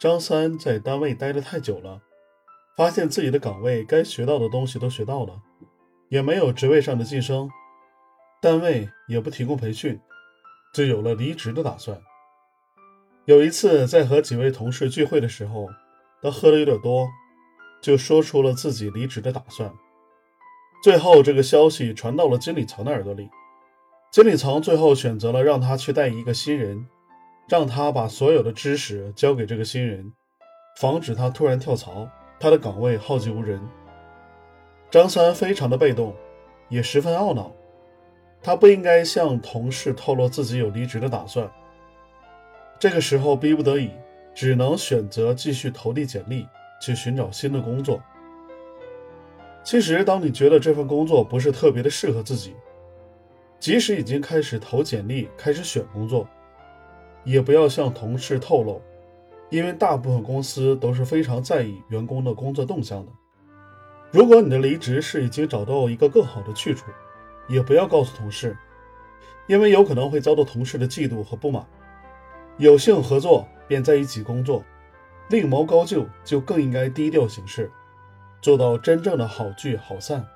张三在单位待得太久了，发现自己的岗位该学到的东西都学到了，也没有职位上的晋升，单位也不提供培训，就有了离职的打算。有一次在和几位同事聚会的时候，他喝的有点多，就说出了自己离职的打算。最后这个消息传到了经理层的耳朵里，经理层最后选择了让他去带一个新人。让他把所有的知识交给这个新人，防止他突然跳槽，他的岗位耗尽无人。张三非常的被动，也十分懊恼，他不应该向同事透露自己有离职的打算。这个时候逼不得已，只能选择继续投递简历，去寻找新的工作。其实，当你觉得这份工作不是特别的适合自己，即使已经开始投简历，开始选工作。也不要向同事透露，因为大部分公司都是非常在意员工的工作动向的。如果你的离职是已经找到一个更好的去处，也不要告诉同事，因为有可能会遭到同事的嫉妒和不满。有幸合作便在一起工作，另谋高就就更应该低调行事，做到真正的好聚好散。